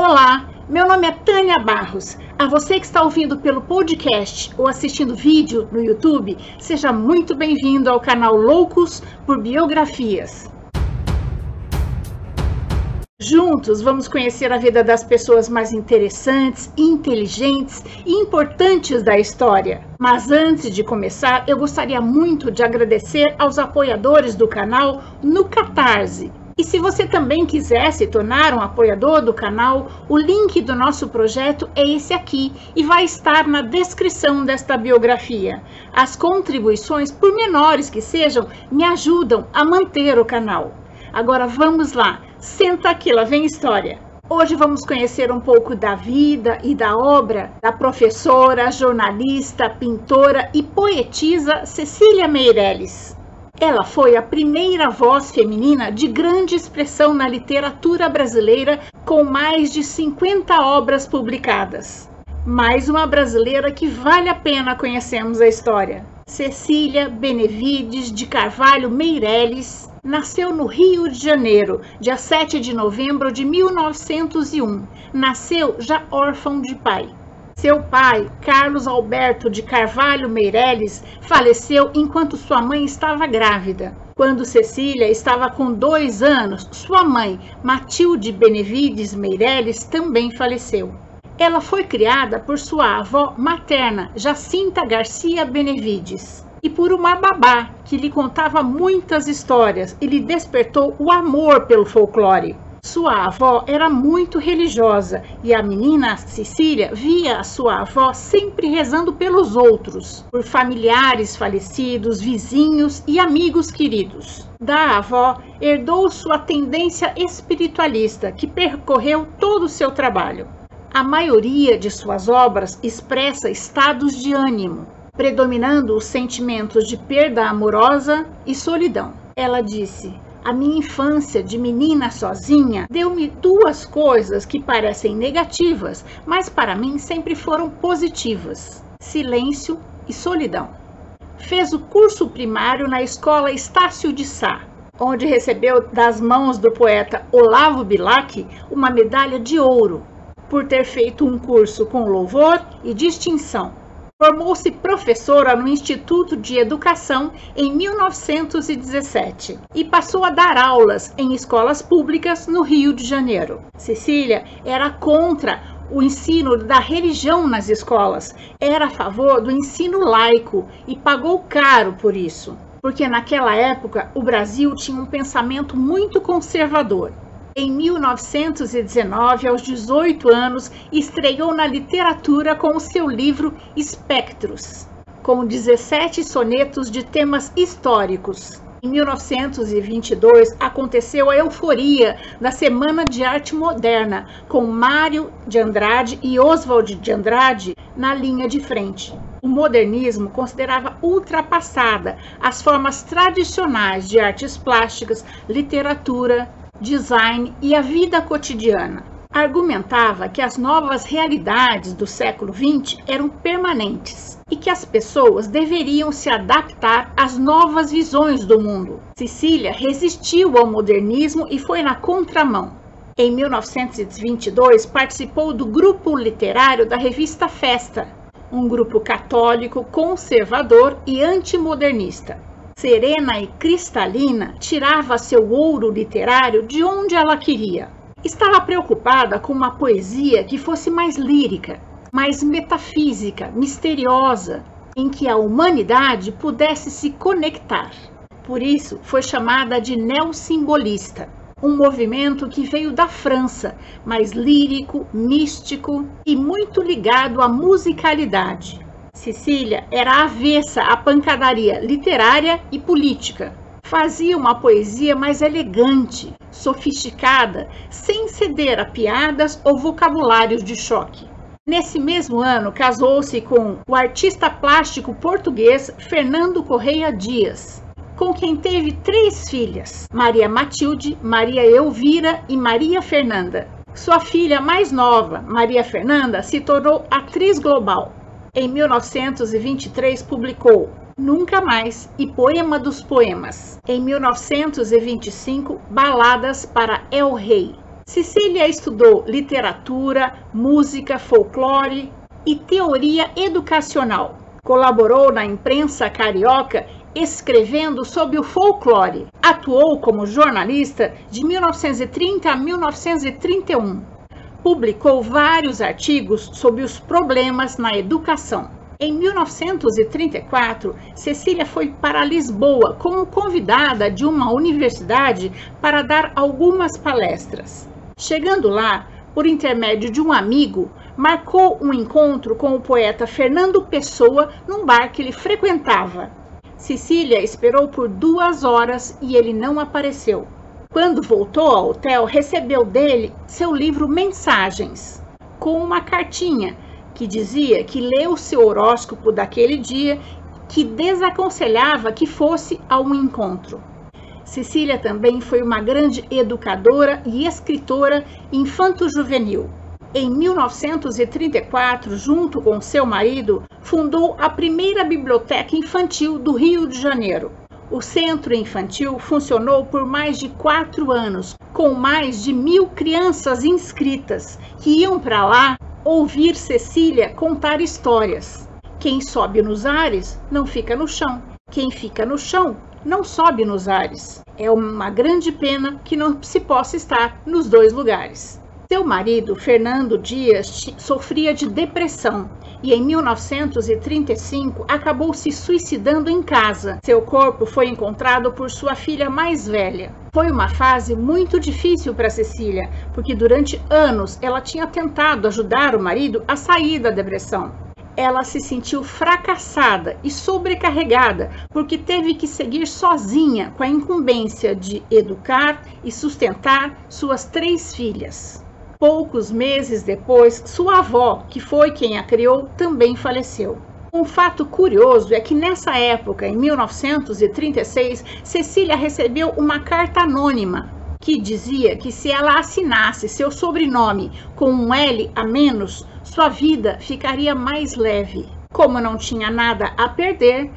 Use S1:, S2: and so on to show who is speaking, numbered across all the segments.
S1: Olá, meu nome é Tânia Barros. A você que está ouvindo pelo podcast ou assistindo vídeo no YouTube, seja muito bem-vindo ao canal Loucos por Biografias. Juntos vamos conhecer a vida das pessoas mais interessantes, inteligentes e importantes da história. Mas antes de começar, eu gostaria muito de agradecer aos apoiadores do canal no Catarse. E se você também quiser se tornar um apoiador do canal, o link do nosso projeto é esse aqui e vai estar na descrição desta biografia. As contribuições, por menores que sejam, me ajudam a manter o canal. Agora vamos lá Senta aqui, lá vem história. Hoje vamos conhecer um pouco da vida e da obra da professora, jornalista, pintora e poetisa Cecília Meirelles. Ela foi a primeira voz feminina de grande expressão na literatura brasileira, com mais de 50 obras publicadas. Mais uma brasileira que vale a pena conhecermos a história. Cecília Benevides de Carvalho Meirelles nasceu no Rio de Janeiro, dia 7 de novembro de 1901. Nasceu já órfão de pai. Seu pai, Carlos Alberto de Carvalho Meirelles, faleceu enquanto sua mãe estava grávida. Quando Cecília estava com dois anos, sua mãe, Matilde Benevides Meirelles, também faleceu. Ela foi criada por sua avó materna, Jacinta Garcia Benevides e por uma babá que lhe contava muitas histórias e lhe despertou o amor pelo folclore. Sua avó era muito religiosa e a menina Cecília via a sua avó sempre rezando pelos outros, por familiares falecidos, vizinhos e amigos queridos. Da avó, herdou sua tendência espiritualista, que percorreu todo o seu trabalho. A maioria de suas obras expressa estados de ânimo, predominando os sentimentos de perda amorosa e solidão. Ela disse: A minha infância de menina sozinha deu-me duas coisas que parecem negativas, mas para mim sempre foram positivas: silêncio e solidão. Fez o curso primário na escola Estácio de Sá, onde recebeu das mãos do poeta Olavo Bilac uma medalha de ouro por ter feito um curso com louvor e distinção. Formou-se professora no Instituto de Educação em 1917 e passou a dar aulas em escolas públicas no Rio de Janeiro. Cecília era contra o ensino da religião nas escolas, era a favor do ensino laico e pagou caro por isso, porque naquela época o Brasil tinha um pensamento muito conservador em 1919, aos 18 anos, estreou na literatura com o seu livro Espectros, com 17 sonetos de temas históricos. Em 1922, aconteceu a euforia da Semana de Arte Moderna, com Mário de Andrade e Oswald de Andrade na linha de frente. O modernismo considerava ultrapassada as formas tradicionais de artes plásticas, literatura, design e a vida cotidiana. Argumentava que as novas realidades do século XX eram permanentes e que as pessoas deveriam se adaptar às novas visões do mundo. Cecília resistiu ao modernismo e foi na contramão. Em 1922, participou do grupo literário da revista Festa, um grupo católico, conservador e antimodernista serena e cristalina, tirava seu ouro literário de onde ela queria. Estava preocupada com uma poesia que fosse mais lírica, mais metafísica, misteriosa, em que a humanidade pudesse se conectar. Por isso, foi chamada de neossimbolista, um movimento que veio da França, mais lírico, místico e muito ligado à musicalidade. Cecília era avessa à pancadaria literária e política. Fazia uma poesia mais elegante, sofisticada, sem ceder a piadas ou vocabulários de choque. Nesse mesmo ano, casou-se com o artista plástico português Fernando Correia Dias, com quem teve três filhas: Maria Matilde, Maria Elvira e Maria Fernanda. Sua filha mais nova, Maria Fernanda, se tornou atriz global em 1923, publicou Nunca Mais e Poema dos Poemas. Em 1925, Baladas para El Rei. Cecília estudou literatura, música, folclore e teoria educacional. Colaborou na imprensa carioca escrevendo sobre o folclore. Atuou como jornalista de 1930 a 1931. Publicou vários artigos sobre os problemas na educação. Em 1934, Cecília foi para Lisboa como convidada de uma universidade para dar algumas palestras. Chegando lá, por intermédio de um amigo, marcou um encontro com o poeta Fernando Pessoa num bar que ele frequentava. Cecília esperou por duas horas e ele não apareceu. Quando voltou ao hotel, recebeu dele seu livro Mensagens, com uma cartinha que dizia que leu seu horóscopo daquele dia, que desaconselhava que fosse a um encontro. Cecília também foi uma grande educadora e escritora infanto-juvenil. Em 1934, junto com seu marido, fundou a primeira biblioteca infantil do Rio de Janeiro. O centro infantil funcionou por mais de quatro anos, com mais de mil crianças inscritas que iam para lá ouvir Cecília contar histórias. Quem sobe nos ares não fica no chão. Quem fica no chão não sobe nos ares. É uma grande pena que não se possa estar nos dois lugares. Seu marido, Fernando Dias, sofria de depressão e em 1935 acabou se suicidando em casa. Seu corpo foi encontrado por sua filha mais velha. Foi uma fase muito difícil para Cecília, porque durante anos ela tinha tentado ajudar o marido a sair da depressão ela se sentiu fracassada e sobrecarregada porque teve que seguir sozinha com a incumbência de educar e sustentar suas três filhas. Poucos meses depois, sua avó, que foi quem a criou, também faleceu. Um fato curioso é que nessa época, em 1936, Cecília recebeu uma carta anônima que dizia que se ela assinasse seu sobrenome com um L a menos, sua vida ficaria mais leve. Como não tinha nada a perder,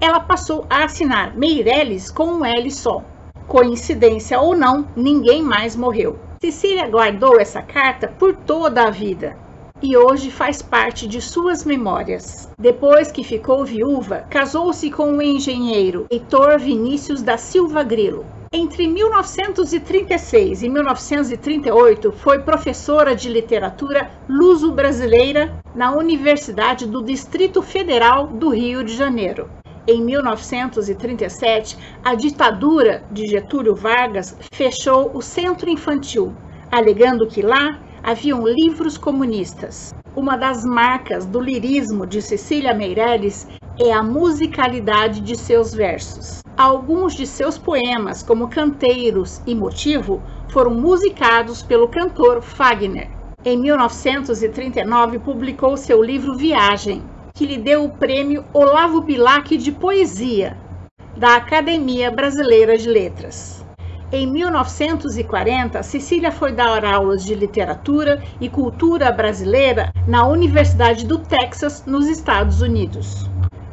S1: ela passou a assinar Meirelles com um L só. Coincidência ou não, ninguém mais morreu. Cecília guardou essa carta por toda a vida e hoje faz parte de suas memórias. Depois que ficou viúva, casou-se com o engenheiro Heitor Vinícius da Silva Grilo. Entre 1936 e 1938, foi professora de literatura luso-brasileira na Universidade do Distrito Federal do Rio de Janeiro em 1937, a ditadura de Getúlio Vargas fechou o centro infantil, alegando que lá haviam livros comunistas. Uma das marcas do lirismo de Cecília Meirelles é a musicalidade de seus versos. Alguns de seus poemas, como Canteiros e Motivo, foram musicados pelo cantor Fagner. Em 1939, publicou seu livro Viagem, que lhe deu o prêmio Olavo Bilac de Poesia, da Academia Brasileira de Letras. Em 1940, Cecília foi dar aulas de literatura e cultura brasileira na Universidade do Texas, nos Estados Unidos.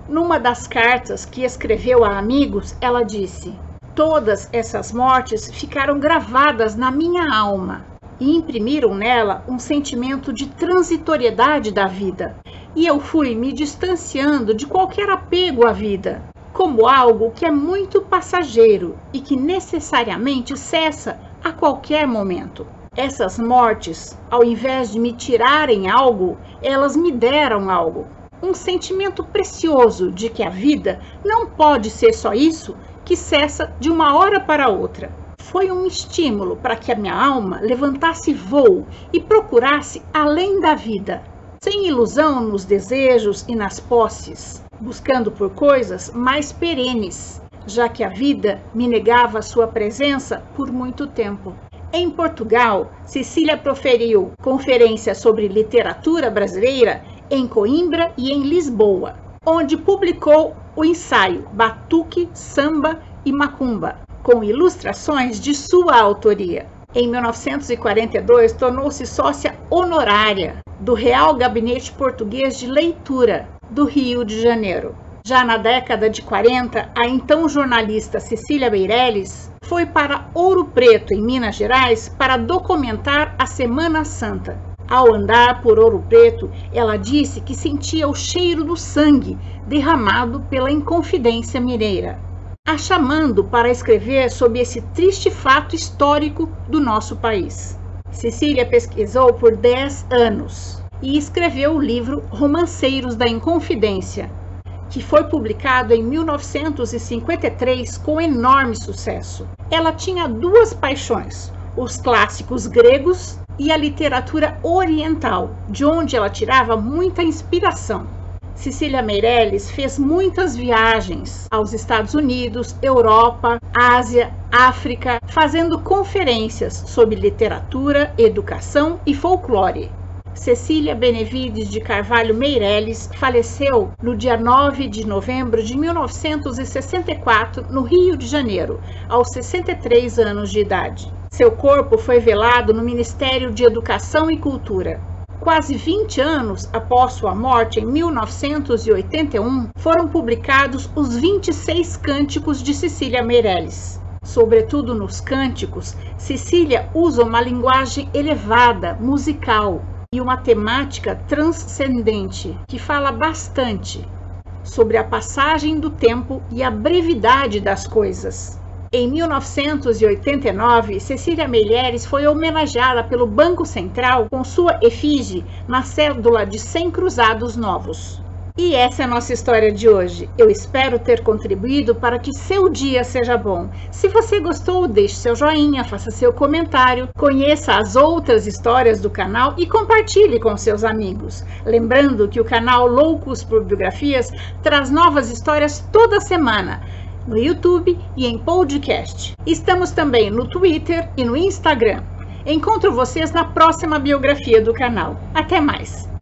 S1: Numa das cartas que escreveu a amigos, ela disse: Todas essas mortes ficaram gravadas na minha alma e imprimiram nela um sentimento de transitoriedade da vida, e eu fui me distanciando de qualquer apego à vida, como algo que é muito passageiro e que necessariamente cessa a qualquer momento. Essas mortes, ao invés de me tirarem algo, elas me deram algo. Um sentimento precioso de que a vida não pode ser só isso que cessa de uma hora para outra. Foi um estímulo para que a minha alma levantasse voo e procurasse além da vida, sem ilusão nos desejos e nas posses, buscando por coisas mais perenes, já que a vida me negava sua presença por muito tempo. Em Portugal, Cecília proferiu conferências sobre literatura brasileira em Coimbra e em Lisboa, onde publicou o ensaio Batuque, Samba e Macumba, com ilustrações de sua autoria. Em 1942, tornou-se sócia honorária do Real Gabinete Português de Leitura do Rio de Janeiro. Já na década de 40, a então jornalista Cecília Meirelles foi para Ouro Preto, em Minas Gerais, para documentar a Semana Santa. Ao andar por Ouro Preto, ela disse que sentia o cheiro do sangue derramado pela Inconfidência Mineira, a chamando para escrever sobre esse triste fato histórico do nosso país. Cecília pesquisou por 10 anos e escreveu o livro Romanceiros da Inconfidência, que foi publicado em 1953 com enorme sucesso. Ela tinha duas paixões: os clássicos gregos e a literatura oriental, de onde ela tirava muita inspiração. Cecília Meirelles fez muitas viagens aos Estados Unidos, Europa, Ásia, África, fazendo conferências sobre literatura, educação e folclore. Cecília Benevides de Carvalho Meirelles faleceu no dia 9 de novembro de 1964, no Rio de Janeiro, aos 63 anos de idade. Seu corpo foi velado no Ministério de Educação e Cultura. Quase 20 anos após sua morte, em 1981, foram publicados os 26 Cânticos de Cecília Meirelles. Sobretudo nos cânticos, Cecília usa uma linguagem elevada, musical, e uma temática transcendente que fala bastante sobre a passagem do tempo e a brevidade das coisas. Em 1989, Cecília Meirelles foi homenageada pelo Banco Central com sua efígie na cédula de 100 cruzados novos. E essa é a nossa história de hoje. Eu espero ter contribuído para que seu dia seja bom. Se você gostou, deixe seu joinha, faça seu comentário, conheça as outras histórias do canal e compartilhe com seus amigos. Lembrando que o canal Loucos por Biografias traz novas histórias toda semana no YouTube e em podcast. Estamos também no Twitter e no Instagram. Encontro vocês na próxima biografia do canal. Até mais!